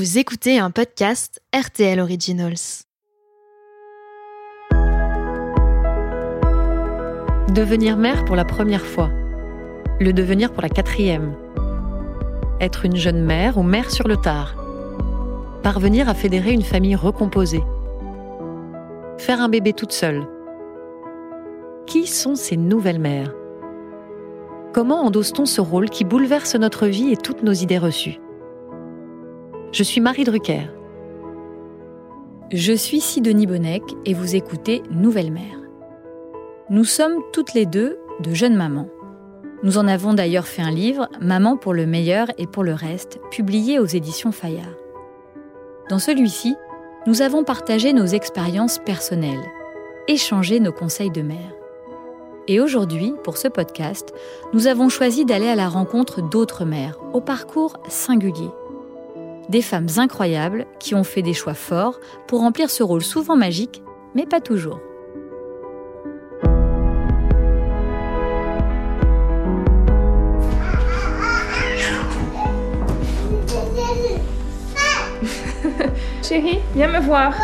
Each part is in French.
Vous écoutez un podcast RTL Originals. Devenir mère pour la première fois. Le devenir pour la quatrième. Être une jeune mère ou mère sur le tard. Parvenir à fédérer une famille recomposée. Faire un bébé toute seule. Qui sont ces nouvelles mères? Comment endosse-t-on ce rôle qui bouleverse notre vie et toutes nos idées reçues? Je suis Marie Drucker. Je suis Sidonie Bonnec et vous écoutez Nouvelle Mère. Nous sommes toutes les deux de jeunes mamans. Nous en avons d'ailleurs fait un livre, Maman pour le meilleur et pour le reste, publié aux éditions Fayard. Dans celui-ci, nous avons partagé nos expériences personnelles, échangé nos conseils de mère. Et aujourd'hui, pour ce podcast, nous avons choisi d'aller à la rencontre d'autres mères, au parcours singulier des femmes incroyables qui ont fait des choix forts pour remplir ce rôle souvent magique, mais pas toujours. Chérie, viens me voir.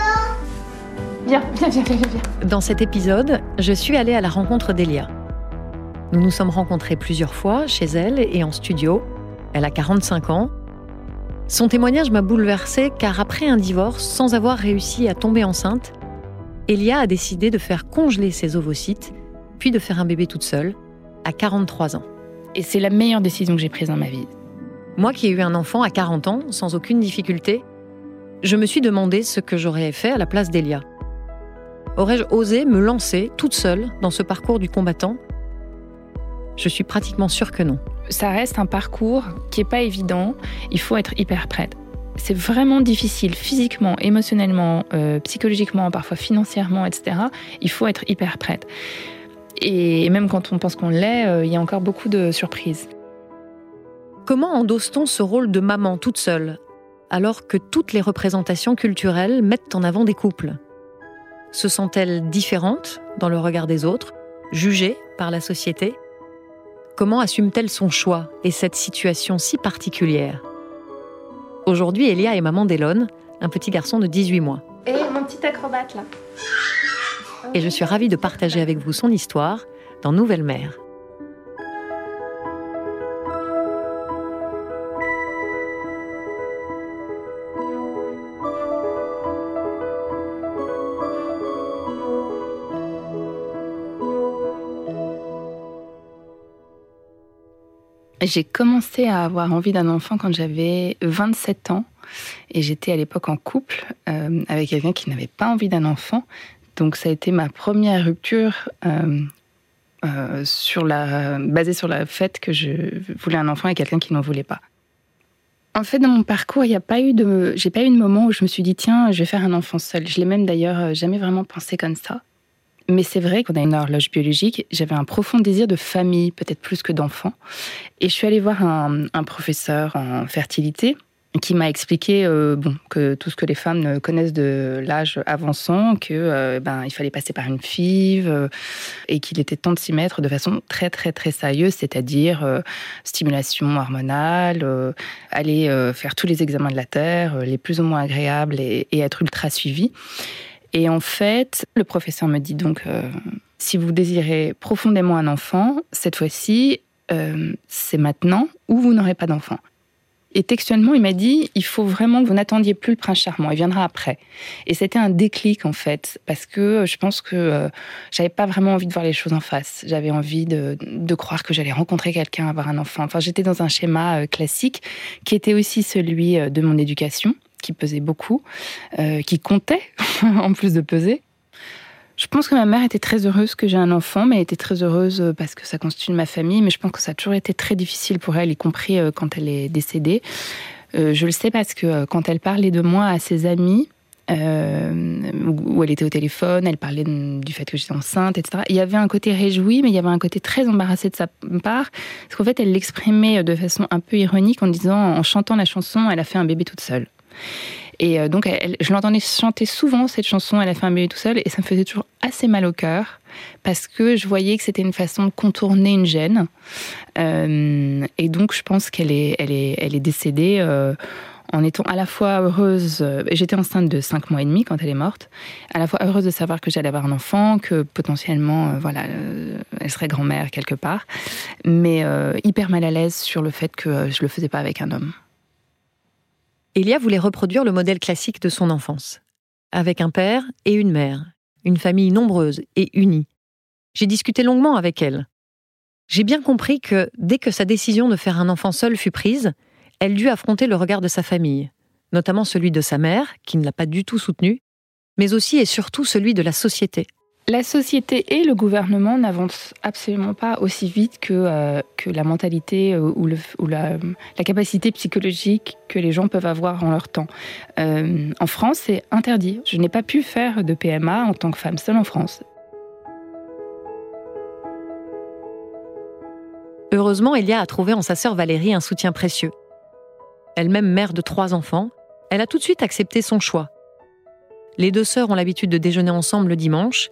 Viens, viens, viens, viens, viens. Dans cet épisode, je suis allée à la rencontre d'Elia. Nous nous sommes rencontrés plusieurs fois chez elle et en studio. Elle a 45 ans son témoignage m'a bouleversée car après un divorce, sans avoir réussi à tomber enceinte, Elia a décidé de faire congeler ses ovocytes, puis de faire un bébé toute seule, à 43 ans. Et c'est la meilleure décision que j'ai prise dans ma vie. Moi qui ai eu un enfant à 40 ans, sans aucune difficulté, je me suis demandé ce que j'aurais fait à la place d'Elia. Aurais-je osé me lancer toute seule dans ce parcours du combattant Je suis pratiquement sûre que non ça reste un parcours qui n'est pas évident. Il faut être hyper prête. C'est vraiment difficile physiquement, émotionnellement, euh, psychologiquement, parfois financièrement, etc. Il faut être hyper prête. Et même quand on pense qu'on l'est, euh, il y a encore beaucoup de surprises. Comment endosse-t-on ce rôle de maman toute seule, alors que toutes les représentations culturelles mettent en avant des couples? Se sent-elle différente dans le regard des autres, jugée par la société? Comment assume-t-elle son choix et cette situation si particulière? Aujourd'hui, Elia est maman d'Elon, un petit garçon de 18 mois. Et mon petit acrobate là. Et je suis ravie de partager avec vous son histoire dans Nouvelle Mère. J'ai commencé à avoir envie d'un enfant quand j'avais 27 ans et j'étais à l'époque en couple euh, avec quelqu'un qui n'avait pas envie d'un enfant. Donc ça a été ma première rupture euh, euh, sur la, basée sur le fait que je voulais un enfant avec quelqu'un qui n'en voulait pas. En fait, dans mon parcours, il n'y a pas eu de, j'ai pas eu de moment où je me suis dit tiens, je vais faire un enfant seul. Je l'ai même d'ailleurs jamais vraiment pensé comme ça. Mais c'est vrai qu'on a une horloge biologique. J'avais un profond désir de famille, peut-être plus que d'enfant. Et je suis allée voir un, professeur en fertilité qui m'a expliqué euh, bon, que tout ce que les femmes connaissent de l'âge avançant, que euh, ben il fallait passer par une FIV euh, et qu'il était temps de s'y mettre de façon très très très sérieuse, c'est-à-dire stimulation hormonale, aller faire tous les examens de la terre, les plus ou moins agréables et, et être ultra suivi. Et en fait, le professeur me dit donc, euh, si vous désirez profondément un enfant, cette fois-ci, euh, c'est maintenant ou vous n'aurez pas d'enfant. Et textuellement, il m'a dit, il faut vraiment que vous n'attendiez plus le prince charmant, il viendra après. Et c'était un déclic en fait, parce que je pense que euh, j'avais pas vraiment envie de voir les choses en face. J'avais envie de, de, croire que j'allais rencontrer quelqu'un, avoir un enfant. Enfin, j'étais dans un schéma classique qui était aussi celui de mon éducation qui pesait beaucoup, euh, qui comptait en plus de peser. Je pense que ma mère était très heureuse que j'ai un enfant, mais elle était très heureuse euh, parce que ça constitue ma famille. Mais je pense que ça a toujours été très difficile pour elle, y compris euh, quand elle est décédée. je le sais parce que quand elle parlait de moi à ses amis, où elle était au téléphone, elle parlait du fait que j'étais enceinte, etc. Il y avait un côté réjoui, mais il y avait un côté très embarrassé de sa part, parce qu'en fait, elle l'exprimait de façon un peu ironique en disant, en chantant la chanson, elle a fait un bébé toute seule. Et euh, donc, je l'entendais chanter souvent cette chanson, elle a fait un bébé tout seul, et ça me faisait toujours assez mal au cœur, parce que je voyais que c'était une façon de contourner une gêne. Euh, et donc, je pense qu'elle est, elle est, elle est décédée euh, en étant à la fois heureuse, j'étais enceinte de 5 mois et demi quand elle est morte, à la fois heureuse de savoir que j'allais avoir un enfant, que potentiellement, voilà, elle serait grand-mère quelque part, mais hyper mal à l'aise sur le fait que je le faisais pas avec un homme. Elia voulait reproduire le modèle classique de son enfance, avec un père et une mère, une famille nombreuse et unie. J'ai discuté longuement avec elle. J'ai bien compris que dès que sa décision de faire un enfant seul fut prise, elle dut affronter le regard de sa famille, notamment celui de sa mère, qui ne l'a pas du tout soutenue, mais aussi et surtout celui de la société. La société et le gouvernement n'avancent absolument pas aussi vite que, euh, la mentalité euh, ou, la, capacité psychologique que les gens peuvent avoir en leur temps. Euh, en France, c'est interdit. Je n'ai pas pu faire de PMA en tant que femme seule en France. Heureusement, Elia a trouvé en sa sœur Valérie un soutien précieux elle-même mère de trois enfants, elle a tout de suite accepté son choix. Les deux sœurs ont l'habitude de déjeuner ensemble le dimanche,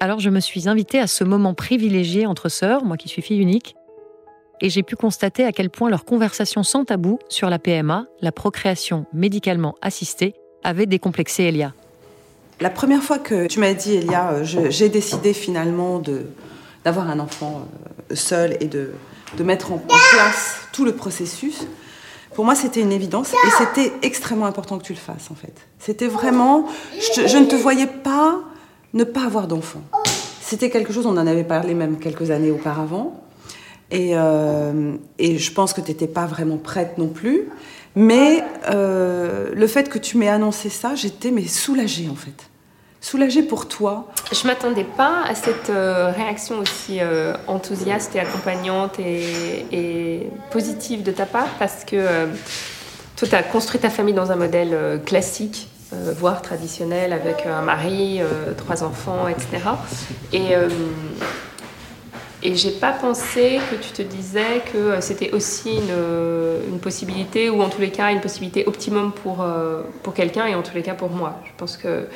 alors je me suis invitée à ce moment privilégié entre sœurs, moi qui suis fille unique, et j'ai pu constater à quel point leur conversation sans tabou sur la PMA, la procréation médicalement assistée, avait décomplexé Elia. La première fois que tu m'as dit, Elia, euh, j'ai décidé finalement d'avoir un enfant euh, seul et de, de mettre en place tout le processus, pour moi, c'était une évidence et c'était extrêmement important que tu le fasses en fait. C'était vraiment, je, ne te voyais pas ne pas avoir d'enfant. C'était quelque chose, on en avait parlé même quelques années auparavant. Et, euh, et je pense que tu n'étais pas vraiment prête non plus. Mais euh, le fait que tu m'aies annoncé ça, j'étais mais soulagée en fait soulagée pour toi Je m'attendais pas à cette euh, réaction aussi enthousiaste et accompagnante et, positive de ta part parce que toi, tu as construit ta famille dans un modèle classique, voire traditionnel, avec un mari, trois enfants, etc. Et, et j'ai pas pensé que tu te disais que c'était aussi une, une, possibilité, ou en tous les cas une possibilité optimum pour, pour quelqu'un et en tous les cas pour moi. Je pense que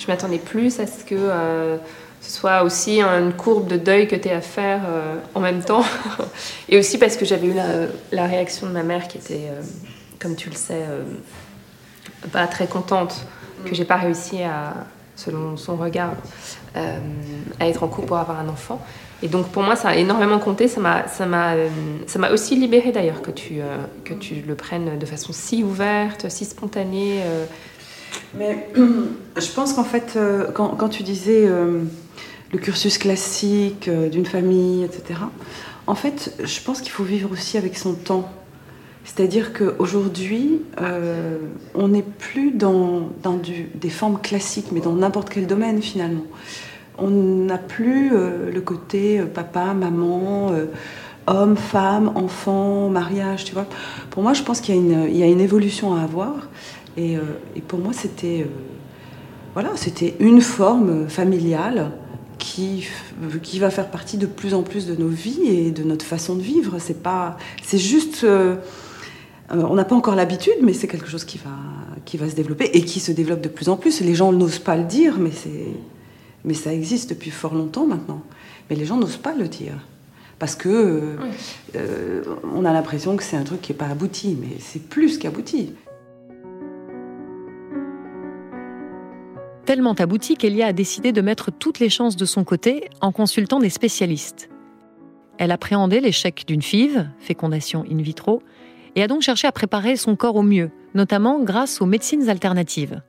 je m'attendais plus à ce que euh, ce soit aussi une courbe de deuil que tu aies à faire euh, en même temps. et aussi parce que j'avais eu la, réaction de ma mère qui était, euh, comme tu le sais, pas très contente, que j'ai pas réussi à, selon son regard, à être en couple pour avoir un enfant. Et donc pour moi, ça a énormément compté. Ça m'a, aussi libéré d'ailleurs que tu, que tu le prennes de façon si ouverte, si spontanée. Mais je pense qu'en fait, euh, quand, tu disais euh, le cursus classique euh, d'une famille, etc., en fait, je pense qu'il faut vivre aussi avec son temps. C'est-à-dire qu'aujourd'hui, on n'est plus dans, des formes classiques, mais dans n'importe quel domaine finalement. On n'a plus le côté papa, maman, homme, femme, enfant, mariage, tu vois. Pour moi, je pense qu'il y, a une évolution à avoir. Euh, et, pour moi, c'était euh, voilà, une forme familiale qui, qui va faire partie de plus en plus de nos vies et de notre façon de vivre. C'est pas, c'est juste, euh, on n'a pas encore l'habitude, mais c'est quelque chose qui va, qui va se développer et qui se développe de plus en plus. Les gens n'osent pas le dire, mais c'est, mais ça existe depuis fort longtemps maintenant. Mais les gens n'osent pas le dire parce que on a l'impression que c'est un truc qui n'est pas abouti, mais c'est plus qu'abouti. Tellement abouti qu'Elia a décidé de mettre toutes les chances de son côté en consultant des spécialistes. Elle appréhendait l'échec d'une FIV, fécondation in vitro, et a donc cherché à préparer son corps au mieux, notamment grâce aux médecines alternatives.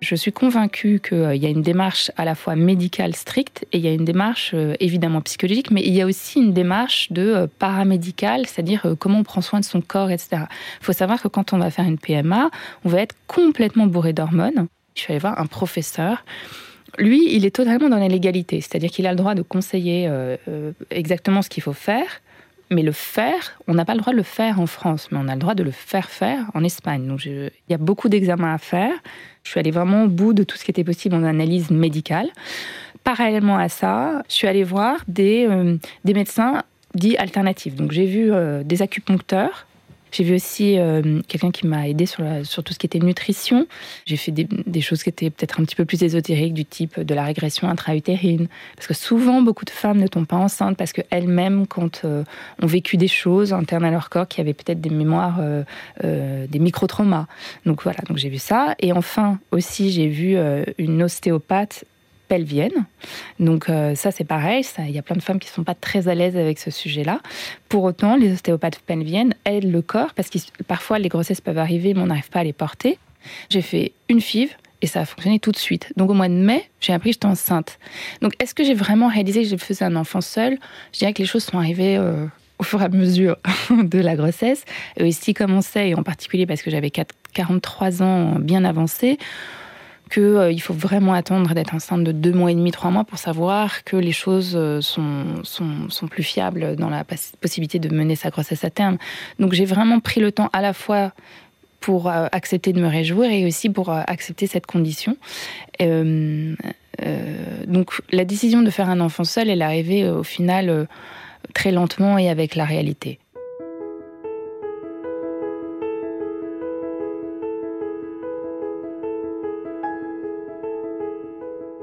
Je suis convaincue qu'il euh, y a une démarche à la fois médicale stricte et il y a une démarche euh, évidemment psychologique, mais il y a aussi une démarche de euh, paramédicale, c'est-à-dire comment on prend soin de son corps, etc. Il faut savoir que quand on va faire une PMA, on va être complètement bourré d'hormones. Je suis allée voir un professeur. Lui, il est totalement dans la légalité, c'est-à-dire qu'il a le droit de conseiller euh, euh, exactement ce qu'il faut faire, mais le faire, on n'a pas le droit de le faire en France, mais on a le droit de le faire faire en Espagne. Donc il y a beaucoup d'examens à faire. Je suis allée vraiment au bout de tout ce qui était possible en analyse médicale. Parallèlement à ça, je suis allée voir des, euh, des médecins dits alternatifs. Donc j'ai vu des acupuncteurs J'ai vu aussi euh, quelqu'un qui m'a aidé sur, sur tout ce qui était nutrition. J'ai fait des, choses qui étaient peut-être un petit peu plus ésotériques, du type de la régression intra-utérine. Parce que souvent, beaucoup de femmes ne tombent pas enceintes parce qu'elles-mêmes, quand euh, ont vécu des choses internes à leur corps, qui avaient peut-être des mémoires, euh, des micro-traumas. Donc voilà, donc j'ai vu ça. Et enfin, aussi, j'ai vu une ostéopathe pelvienne. Donc euh, ça c'est pareil, il y a plein de femmes qui ne sont pas très à l'aise avec ce sujet-là. Pour autant, les ostéopathes pelviennes aident le corps parce que parfois les grossesses peuvent arriver mais on n'arrive pas à les porter. J'ai fait une FIV et ça a fonctionné tout de suite. Donc au mois de mai, j'ai appris que j'étais enceinte. Donc est-ce que j'ai vraiment réalisé que je faisais un enfant seul Je dirais que les choses sont arrivées euh, au fur et à mesure de la grossesse. Et aussi comme on sait, et en particulier parce que j'avais 43 ans bien avancés, qu'il euh, faut vraiment attendre d'être enceinte de deux mois et demi, trois mois pour savoir que les choses euh, sont, plus fiables dans la possibilité de mener sa grossesse à terme. Donc j'ai vraiment pris le temps à la fois pour euh, accepter de me réjouir et aussi pour accepter cette condition. donc la décision de faire un enfant seul, elle est arrivée au final très lentement et avec la réalité.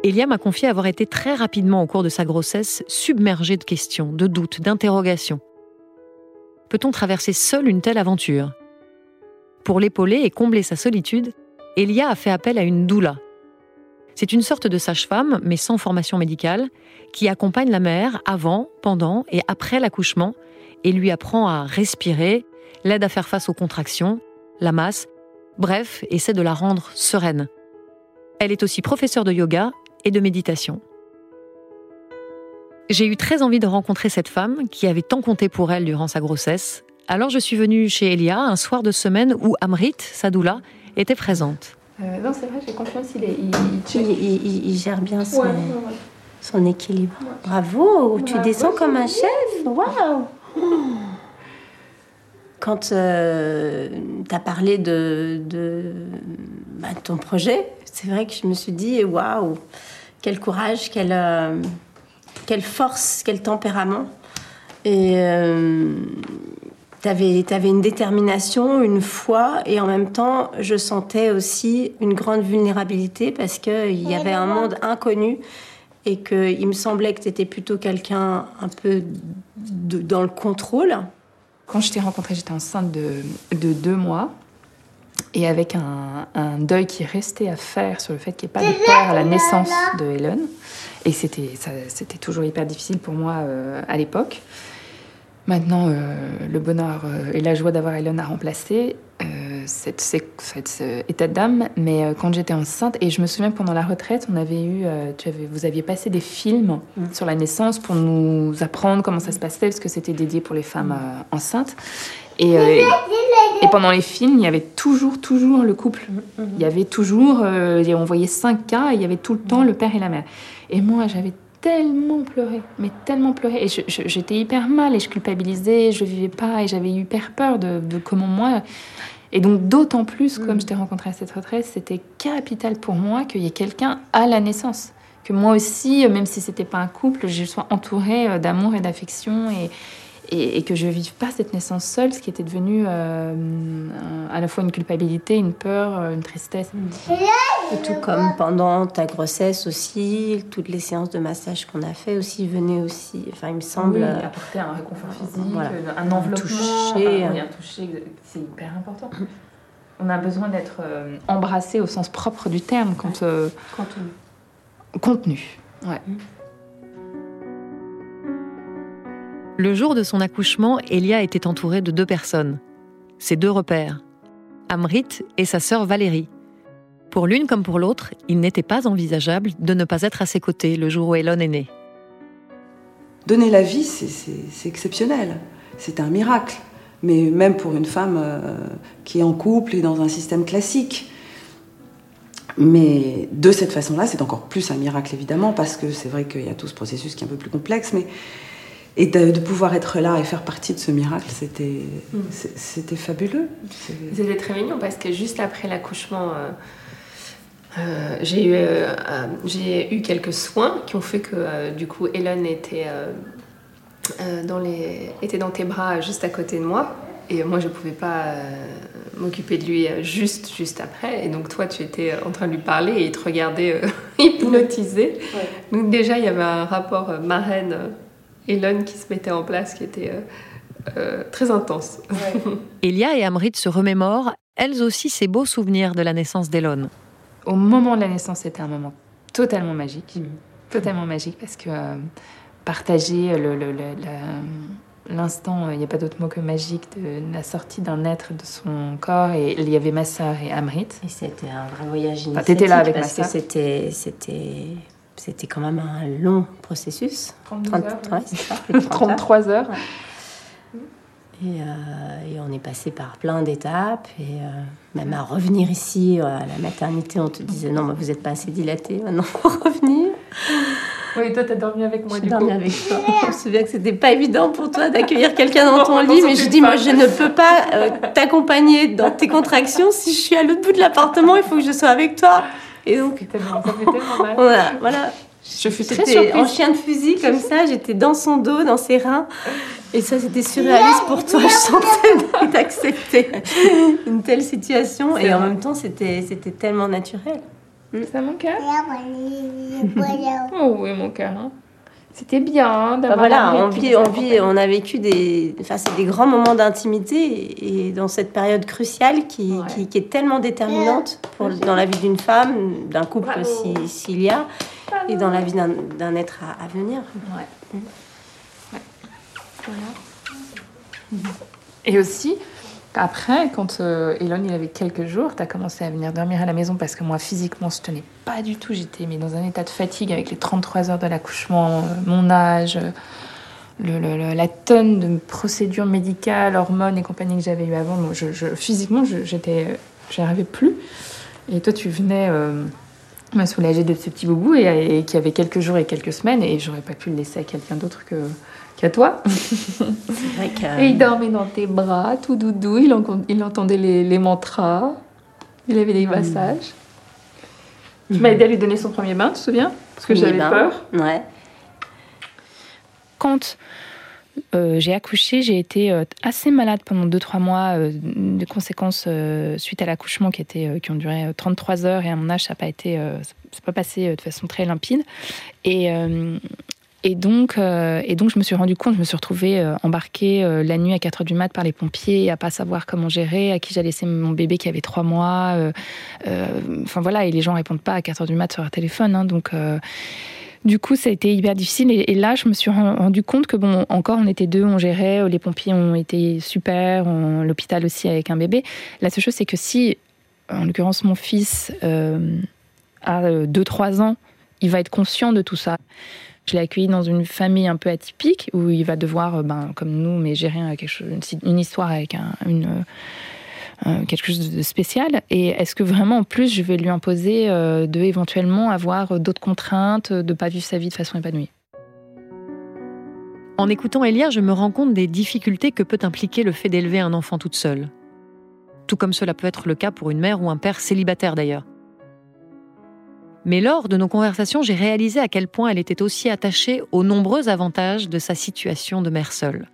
Elia m'a confié avoir été très rapidement au cours de sa grossesse submergée de questions, de doutes, d'interrogations. Peut-on traverser seule une telle aventure? Pour l'épauler et combler sa solitude, Elia a fait appel à une doula. C'est une sorte de sage-femme, mais sans formation médicale, qui accompagne la mère avant, pendant et après l'accouchement et lui apprend à respirer, l'aide à faire face aux contractions, la masse, bref, essaie de la rendre sereine. Elle est aussi professeure de yoga et de méditation. J'ai eu très envie de rencontrer cette femme qui avait tant compté pour elle durant sa grossesse. Alors je suis venue chez Elia un soir de semaine où Amrit, sa doula, était présente. Euh, non, c'est vrai, j'ai confiance, il, il, gère bien son, son équilibre. Bravo, tu descends comme un chef. Waouh Quand euh, tu as parlé de, de bah, ton projet, c'est vrai que je me suis dit waouh, quel courage, quelle, euh, quelle force, quel tempérament. Et euh, tu avais, une détermination, une foi, et en même temps, je sentais aussi une grande vulnérabilité parce qu'il y avait un monde inconnu et qu'il me semblait que tu étais plutôt quelqu'un un peu dans le contrôle. Quand je t'ai rencontrée, j'étais enceinte de, de deux mois et avec un, deuil qui restait à faire sur le fait qu'il n'y ait pas de père à la naissance de Helen. Et c'était, c'était toujours hyper difficile pour moi euh, à l'époque. Maintenant, euh, le bonheur euh, et la joie d'avoir Helen a remplacé cette, cette, état d'âme. Mais quand j'étais enceinte, et je me souviens pendant la retraite, on avait eu, tu avais, vous aviez passé des films mm. sur la naissance pour nous apprendre comment ça se passait, parce que c'était dédié pour les femmes enceintes. Et, et pendant les films, il y avait toujours, toujours le couple. Mm, mm, mm. Il y avait toujours, euh, on voyait cinq cas, et il y avait tout le temps le père et la mère. Et moi, j'avais tellement pleuré, mais tellement pleuré. Et j'étais hyper mal, et je culpabilisais, je vivais pas, et j'avais hyper peur de, comment moi. Et donc, d'autant plus, comme je t'ai rencontré à cette retraite, c'était capital pour moi qu'il y ait quelqu'un à la naissance. Que moi aussi, même si c'était pas un couple, je sois entourée euh, d'amour et d'affection et, et, que je ne vive pas cette naissance seule, ce qui était devenu euh, à la fois une culpabilité, une peur, euh, une tristesse. Et tout comme pendant ta grossesse aussi, toutes les séances de massage qu'on a fait aussi venaient aussi, enfin il me semble... Oui, apporter un réconfort physique, un enveloppement, toucher, un toucher, c'est hyper important. On a besoin d'être euh, embrassé au sens propre du terme quand... contenu. Contenu, ouais. Mm. Le jour de son accouchement, Elia était entourée de deux personnes, ses deux repères, Amrit et sa sœur Valérie. Pour l'une comme pour l'autre, il n'était pas envisageable de ne pas être à ses côtés le jour où Elon est née. Donner la vie, c'est exceptionnel. C'est un miracle. Mais même pour une femme euh, qui est en couple et dans un système classique. Mais de cette façon-là, c'est encore plus un miracle, évidemment, parce que c'est vrai qu'il y a tout ce processus qui est un peu plus complexe. Mais et de, pouvoir être là et faire partie de ce miracle, c'était mm. c'était fabuleux. C'était très mignon parce que juste après l'accouchement, euh, euh, j'ai eu, euh, j'ai eu quelques soins qui ont fait que du coup Hélène était, dans les, était dans tes bras juste à côté de moi. Et moi, je ne pouvais pas euh, m'occuper de lui euh, juste, juste après. Et donc, toi, tu étais en train de lui parler et il te regardait hypnotisé. Donc, déjà, il y avait un rapport marraine Elon qui se mettait en place qui était très intense. Elia et Amrit se remémorent, elles aussi, ces beaux souvenirs de la naissance d'Elon. Au moment de la naissance, c'était un moment totalement magique. Mm. Totalement magique parce que partager le, l'instant, il n'y a pas d'autre mot que magique, de la sortie d'un être de son corps. Et il y avait ma sœur et Amrit. Et c'était un vrai voyage initiatique. Tu étais là avec parce ma que c'était, c'était, quand même un long processus. 32 heures. Ouais, c'est ça, 33 heures. Et, euh, et, on est passé par plein d'étapes. Et euh, même à revenir ici, euh, à la maternité, on te disait non, mais vous n'êtes pas assez dilaté maintenant pour revenir. Oui, toi, t'as dormi avec moi, du dormi avec toi. Je me souviens que c'était pas évident pour toi d'accueillir quelqu'un dans ton lit, mais je dis, moi, je ne peux pas euh, t'accompagner dans tes contractions. Si je suis à l'autre bout de l'appartement, il faut que je sois avec toi. Et donc, ça fait tellement mal. Voilà, voilà. Je fais très en chien de fusil comme ça, j'étais dans son dos, dans ses reins. Et ça, c'était surréaliste pour toi. Je sentais d'accepter une telle situation. Et en même temps, c'était tellement naturel. C'est mon cœur Oh oui, mon cœur. Hein. C'était bien hein, d'avoir. Bah voilà, on, vit, on, vit, on a vécu des, enfin, des grands moments d'intimité et dans cette période cruciale qui, qui, est tellement déterminante pour, dans la vie d'une femme, d'un couple s'il y a, et dans la vie d'un être à, venir. Ouais. ouais. Voilà. Et aussi, après, quand euh, Elon il avait quelques jours, tu as commencé à venir dormir à la maison parce que moi, physiquement, je tenais pas du tout. J'étais mis dans un état de fatigue avec les 33 heures de l'accouchement, euh, mon âge, euh, la tonne de procédures médicales, hormones et compagnie que j'avais eu avant. Moi, je, je, physiquement, j'étais, j'y arrivais plus. Et toi, tu venais me soulager de ce petit boubou et, et qui avait quelques jours et quelques semaines et j'aurais pas pu le laisser à quelqu'un d'autre que qu'à toi. Vrai Et il dormait dans tes bras, tout doudou. Il, il entendait les, les, mantras. Il avait des mm. massages. Tu m'as aidé à lui donner son premier bain, tu te souviens? Parce que j'avais peur. Ouais. Quand euh, j'ai accouché, j'ai été euh, assez malade pendant 2-3 mois euh, de conséquences suite à l'accouchement qui, était, qui ont duré 33 heures et à mon âge, ça n'a pas été, c'est pas passé de façon très limpide. Et, et donc, euh, et donc, je me suis rendu compte, je me suis retrouvée euh, embarquée euh, la nuit à 4 h du mat par les pompiers, à pas savoir comment gérer, à qui j'allais laisser mon bébé qui avait 3 mois. Enfin voilà, et les gens répondent pas à 4 h du mat sur leur téléphone. Hein, donc, du coup, ça a été hyper difficile. Et, là, je me suis rendu compte que, bon, encore, on était deux, on gérait, les pompiers ont été super, l'hôpital aussi avec un bébé. La seule chose, c'est que si, en l'occurrence, mon fils a 2-3 ans, il va être conscient de tout ça. Je l'ai accueilli dans une famille un peu atypique où il va devoir, euh, ben, comme nous, mais gérer une, histoire avec euh, euh, quelque chose de spécial. Et est-ce que vraiment, en plus, je vais lui imposer de éventuellement avoir d'autres contraintes, de ne pas vivre sa vie de façon épanouie? En écoutant Elia, je me rends compte des difficultés que peut impliquer le fait d'élever un enfant toute seule. Tout comme cela peut être le cas pour une mère ou un père célibataire d'ailleurs. Mais lors de nos conversations, j'ai réalisé à quel point elle était aussi attachée aux nombreux avantages de sa situation de mère seule.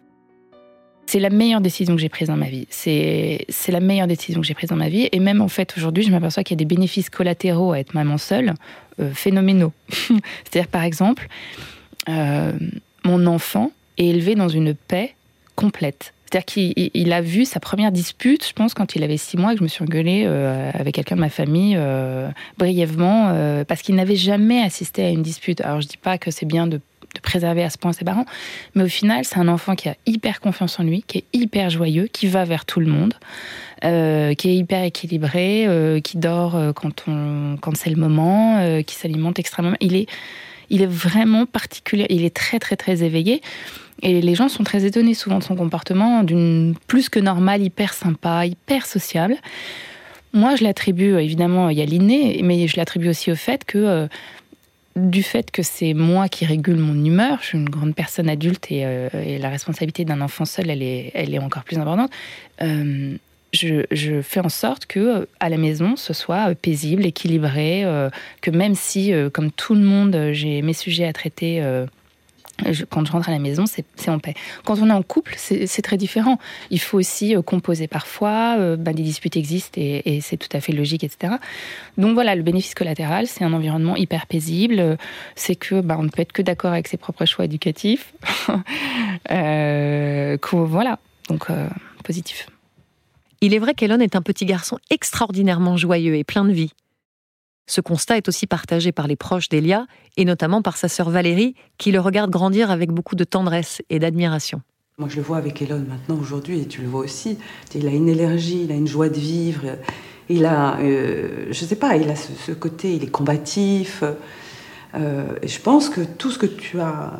C'est la meilleure décision que j'ai prise dans ma vie. C'est la meilleure décision que j'ai prise dans ma vie. Et même en fait, aujourd'hui, je m'aperçois qu'il y a des bénéfices collatéraux à être maman seule, euh, phénoménaux. C'est-à-dire, par exemple, euh, mon enfant est élevé dans une paix complète. C'est-à-dire qu'il a vu sa première dispute, je pense, quand il avait six mois, que je me suis engueulée euh, avec quelqu'un de ma famille euh, brièvement, euh, parce qu'il n'avait jamais assisté à une dispute. Alors je dis pas que c'est bien de, préserver à ce point ses parents, mais au final, c'est un enfant qui a hyper confiance en lui, qui est hyper joyeux, qui va vers tout le monde, qui est hyper équilibré, qui dort quand c'est le moment, qui s'alimente extrêmement. Il est, il est vraiment particulier, il est très très très éveillé. Et les gens sont très étonnés souvent de son comportement, d'une plus que normale, hyper sympa, hyper sociable. Moi, je l'attribue, euh, évidemment, il y l'inné, mais je l'attribue aussi au fait que, euh, du fait que c'est moi qui régule mon humeur, je suis une grande personne adulte et, euh, la responsabilité d'un enfant seul, elle est, elle est encore plus importante. je, je, fais en sorte que à la maison, ce soit paisible, équilibré, que même si, comme tout le monde, j'ai mes sujets à traiter quand je rentre à la maison, c'est en paix. Quand on est en couple, c'est très différent. Il faut aussi euh, composer parfois, bah, des disputes existent et, c'est tout à fait logique, etc. Donc voilà, le bénéfice collatéral, c'est un environnement hyper paisible. C'est que bah, on ne peut être que d'accord avec ses propres choix éducatifs. euh, voilà, donc positif. Il est vrai qu'Elon est un petit garçon extraordinairement joyeux et plein de vie. Ce constat est aussi partagé par les proches d'Elia, et notamment par sa sœur Valérie, qui le regarde grandir avec beaucoup de tendresse et d'admiration. Moi, je le vois avec Elon maintenant, aujourd'hui, et tu le vois aussi. Il a une énergie, il a une joie de vivre. Il a, euh, je sais pas, il a ce, côté, il est combatif. Euh, et je pense que tout ce que tu as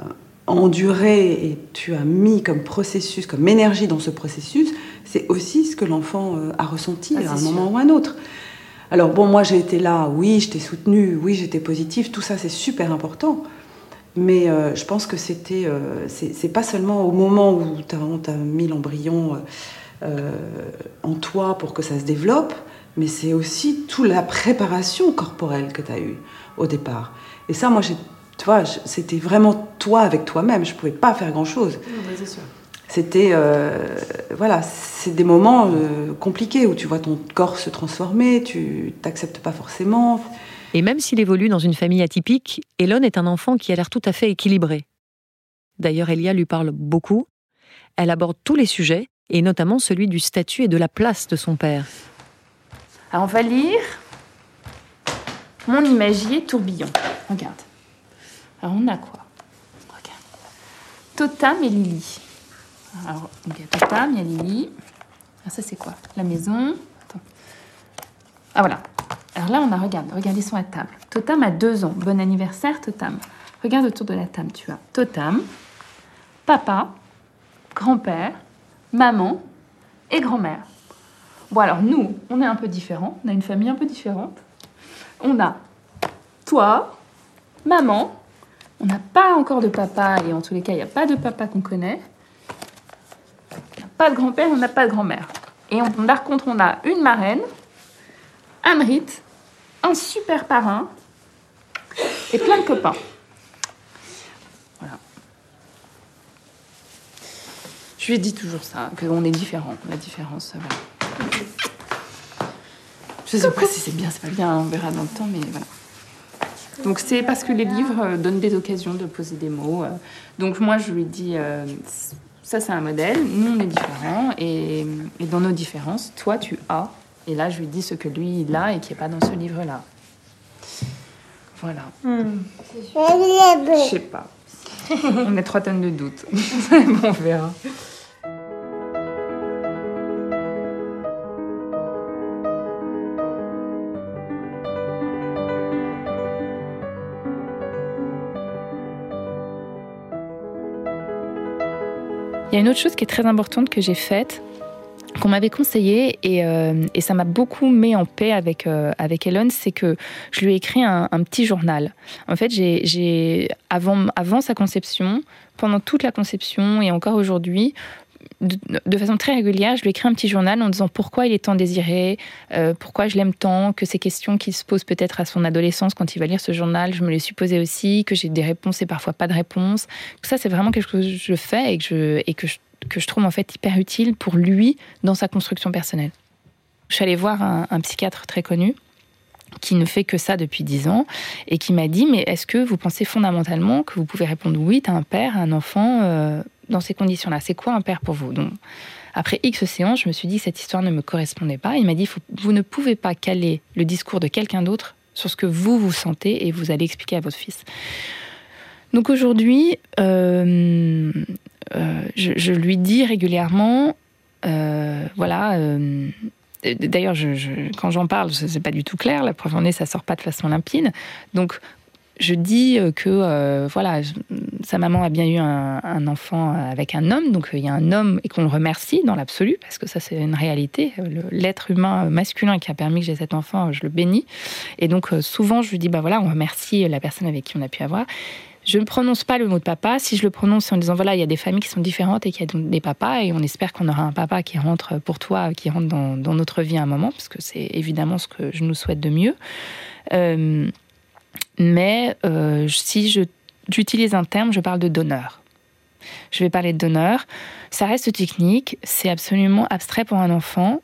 enduré et tu as mis comme processus, comme énergie dans ce processus, c'est aussi ce que l'enfant euh, a ressenti ah, à un moment ou à un autre. Alors bon, moi j'ai été là, oui, je t'ai soutenu, oui, j'étais positive, tout ça c'est super important. Mais euh, je pense que c'était, euh, c'est pas seulement au moment où tu as, mis l'embryon euh, en toi pour que ça se développe, mais c'est aussi toute la préparation corporelle que tu as eue au départ. Et ça, moi, tu vois, c'était vraiment toi avec toi-même. Je pouvais pas faire grand-chose. c'est sûr c'était voilà, c'est des moments euh, compliqués où tu vois ton corps se transformer, tu t'acceptes pas forcément. Et même s'il évolue dans une famille atypique, Elon est un enfant qui a l'air tout à fait équilibré. D'ailleurs, Elia lui parle beaucoup. Elle aborde tous les sujets, et notamment celui du statut et de la place de son père. Alors on va lire Mon imagier tourbillon. Regarde. Alors on a quoi? Regarde. Totam et Lily. Alors, il y a Totam, il y a Lily. Ah, ça, c'est quoi? La maison. Ah, voilà. Alors là, on a, regarde, regardez son à table. Totam a deux ans. Bon anniversaire, Totam. Regarde autour de la table, tu as Totam, papa, grand-père, maman et grand-mère. Bon, alors nous, on est un peu différents. On a une famille un peu différente. On a toi, maman. On n'a pas encore de papa, et en tous les cas, il n'y a pas de papa qu'on connaît pas de grand-père, on n'a pas de grand-mère. Et on, par contre, on a une marraine, un rite, un super parrain et plein de copains. Voilà. Je lui ai dit toujours ça, qu'on est différents. La différence, voilà. Je sais pas si c'est bien, c'est pas bien, on verra dans le temps, mais voilà. Donc c'est parce que les livres donnent des occasions de poser des mots. Euh. Donc moi je lui dis, euh, ça c'est un modèle, nous on est différents, et, dans nos différences, toi tu as, et là je lui dis ce que lui il a et qui n'est pas dans ce livre-là. Voilà. Hmm. Je sais pas. on a trois tonnes de doutes. on verra. Il y a une autre chose qui est très importante que j'ai faite, qu'on m'avait conseillé et, euh, et, ça m'a beaucoup mis en paix avec, euh, avec Elon, c'est que je lui ai écrit un, petit journal. En fait, j'ai, avant, avant sa conception, pendant toute la conception et encore aujourd'hui, de, façon très régulière, je lui écris un petit journal en disant pourquoi il est tant désiré, euh, pourquoi je l'aime tant, que ces questions qu'il se pose peut-être à son adolescence quand il va lire ce journal, je me les suis posées aussi, que j'ai des réponses et parfois pas de réponses. Ça, c'est vraiment quelque chose que je fais et que je, que je, trouve en fait hyper utile pour lui dans sa construction personnelle. Je suis allée voir un, psychiatre très connu qui ne fait que ça depuis dix ans et qui m'a dit mais est-ce que vous pensez fondamentalement que vous pouvez répondre oui, as un père, un enfant euh, dans ces conditions-là C'est quoi un père pour vous? Donc, Après X séances, je me suis dit que cette histoire ne me correspondait pas. Il m'a dit vous ne pouvez pas caler le discours de quelqu'un d'autre sur ce que vous vous sentez et vous allez expliquer à votre fils. Donc aujourd'hui, euh, euh, je, lui dis régulièrement, voilà, D'ailleurs, quand j'en parle, ce n'est pas du tout clair. La preuve en est, ça sort pas de façon limpide. Donc, je dis euh, que euh, voilà, sa maman a bien eu un, enfant avec un homme, donc il y a un homme et qu'on le remercie dans l'absolu, parce que ça c'est une réalité. L'être humain masculin qui a permis que j'ai cet enfant, je le bénis. Et donc euh, souvent je lui dis, bah voilà, on remercie la personne avec qui on a pu avoir. Je ne prononce pas le mot de papa. Si je le prononce en disant voilà, il y a des familles qui sont différentes et qu'il y a des papas, et on espère qu'on aura un papa qui rentre pour toi, qui rentre dans, notre vie à un moment, parce que c'est évidemment ce que je nous souhaite de mieux. Euh, mais euh, si je j'utilise un terme, je parle de donneur. Je vais parler de donneur. Ça reste technique, c'est absolument abstrait pour un enfant.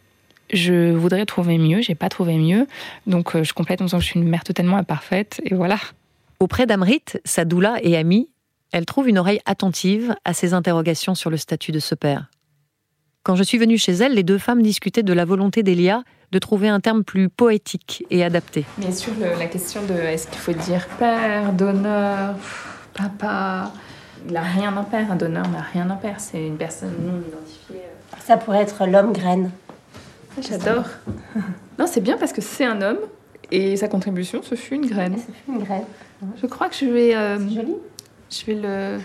Je voudrais trouver mieux, j'ai pas trouvé mieux. Donc euh, je complète en disant que je suis une mère totalement imparfaite et voilà. Auprès d'Amrit, sa doula et amie, elle trouve une oreille attentive à ses interrogations sur le statut de ce père. Quand je suis venue chez elle, les deux femmes discutaient de la volonté d'Elia de trouver un terme plus poétique et adapté. Mais sur la question de est-ce qu'il faut dire père, donneur, papa, il n'a rien d'un père, un donneur n'a rien d'un père, c'est une personne non identifiée. Ça pourrait être l'homme graine. Ah, j'adore. non, c'est bien parce que c'est un homme et sa contribution, ce fut une graine. Ça fut une graine. Je crois que je vais. Euh, C'est joli. je vais le.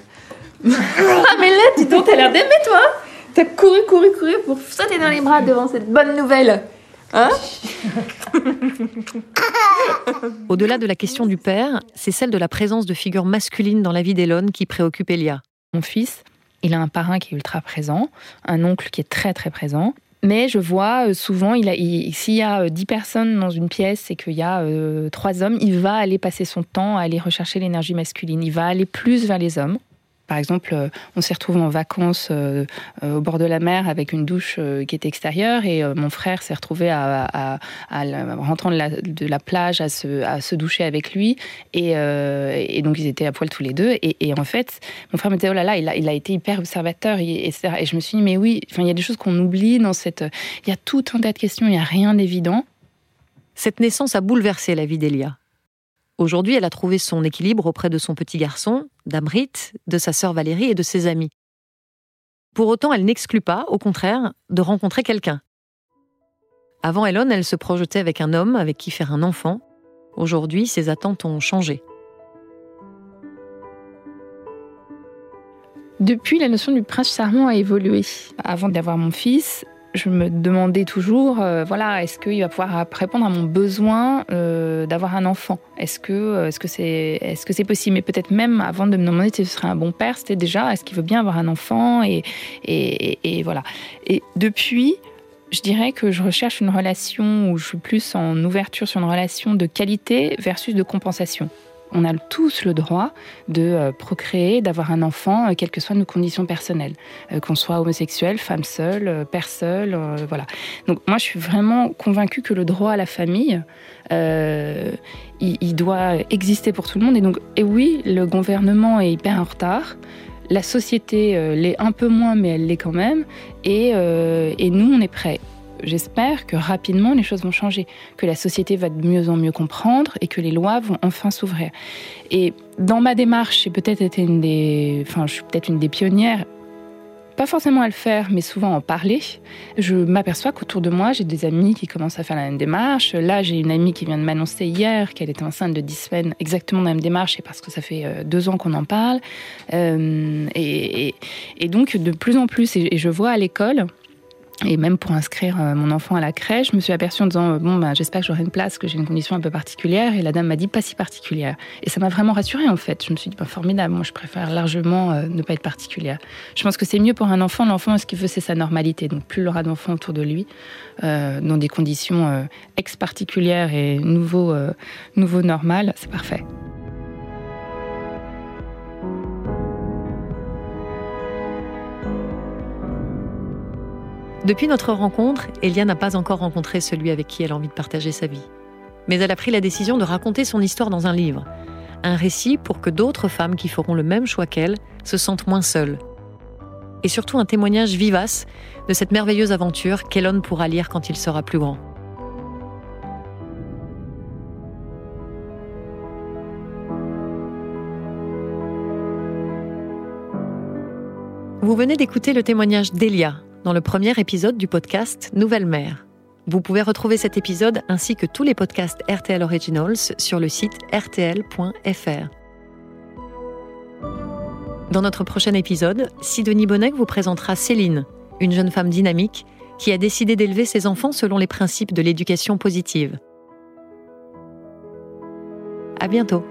ah, mais là, dis donc, t'as l'air d'aimer, toi T'as couru, couru, couru pour sauter dans les bras devant cette bonne nouvelle. Hein Au-delà de la question du père, c'est celle de la présence de figures masculines dans la vie d'Elon qui préoccupe Elia. Mon fils, il a un parrain qui est ultra présent, un oncle qui est très très présent. Mais je vois euh, souvent, il a- il- s'il y a euh, 10 personnes dans une pièce et qu'il y a euh, trois hommes, il va aller passer son temps à aller rechercher l'énergie masculine. Il va aller plus vers les hommes. Par exemple, euh, on s'est retrouvé en vacances euh, euh, au bord de la mer avec une douche qui était extérieure et mon frère s'est retrouvé à, à- rentrant de la, plage à se, doucher avec lui et, donc ils étaient à poil tous les deux et, en fait mon frère me disait oh là là il a, été hyper observateur et, je me suis dit mais oui il y a des choses qu'on oublie dans cette il y a tout un tas de questions il y a rien d'évident Cette naissance a bouleversé la vie d'Elia. Aujourd'hui, elle a trouvé son équilibre auprès de son petit garçon, d'Amrit, de sa sœur Valérie et de ses amis. Pour autant, elle n'exclut pas, au contraire, de rencontrer quelqu'un. Avant Elon, elle se projetait avec un homme avec qui faire un enfant. Aujourd'hui, ses attentes ont changé. Depuis, la notion du prince charmant a évolué. Avant d'avoir mon fils, je me demandais toujours, euh, voilà, est-ce qu'il va pouvoir répondre à mon besoin euh, d'avoir un enfant? Est-ce que euh, est-ce c'est est-ce possible? Mais peut-être même avant de me demander si ce serait un bon père, c'était déjà, est-ce qu'il veut bien avoir un enfant? Et- et voilà. Et depuis, je dirais que je recherche une relation où je suis plus en ouverture sur une relation de qualité versus de compensation. On a tous le droit de euh, procréer, d'avoir un enfant, euh, quelles que soient nos conditions personnelles, Euh, qu'on soit homosexuel, femme seule, père seul, voilà. Donc moi, je suis vraiment convaincue que le droit à la famille, il, doit exister pour tout le monde. Et donc, oui, le gouvernement est hyper en retard. La société l'est un peu moins, mais elle l'est quand même. Et, et nous, on est prêts. J'espère que rapidement les choses vont changer, que la société va de mieux en mieux comprendre et que les lois vont enfin s'ouvrir. Et dans ma démarche, j'ai peut-être été une des, enfin, je suis peut-être une des pionnières, pas forcément à le faire, mais souvent en parler. Je m'aperçois qu'autour de moi, j'ai des amis qui commencent à faire la même démarche. Là, j'ai une amie qui vient de m'annoncer hier qu'elle était enceinte de 10 semaines, exactement la même démarche, et parce que ça fait euh, deux ans qu'on en parle. Euh, et, donc, de plus en plus, et je vois à l'école, et même pour inscrire euh, mon enfant à la crèche, je me suis aperçue en disant euh, bon ben j'espère que j'aurai une place, que j'ai une condition un peu particulière. Et la dame m'a dit pas si particulière. Et ça m'a vraiment rassurée en fait. Je me suis dit ben, formidable. Moi je préfère largement euh, ne pas être particulière. Je pense que c'est mieux pour un enfant. L'enfant ce qu'il veut c'est sa normalité. Donc plus il aura d'enfants autour de lui dans des conditions euh, ex particulières et nouveau nouveau normal, c'est parfait. Depuis notre rencontre, Elia n'a pas encore rencontré celui avec qui elle a envie de partager sa vie. Mais elle a pris la décision de raconter son histoire dans un livre. Un récit pour que d'autres femmes qui feront le même choix qu'elle se sentent moins seules. Et surtout un témoignage vivace de cette merveilleuse aventure qu'Elon pourra lire quand il sera plus grand. Vous venez d'écouter le témoignage d'Elia dans le premier épisode du podcast Nouvelle Mère. Vous pouvez retrouver cet épisode ainsi que tous les podcasts RTL Originals sur le site rtl.fr. Dans notre prochain épisode, Sidonie Bonnec vous présentera Céline, une jeune femme dynamique qui a décidé d'élever ses enfants selon les principes de l'éducation positive. À bientôt.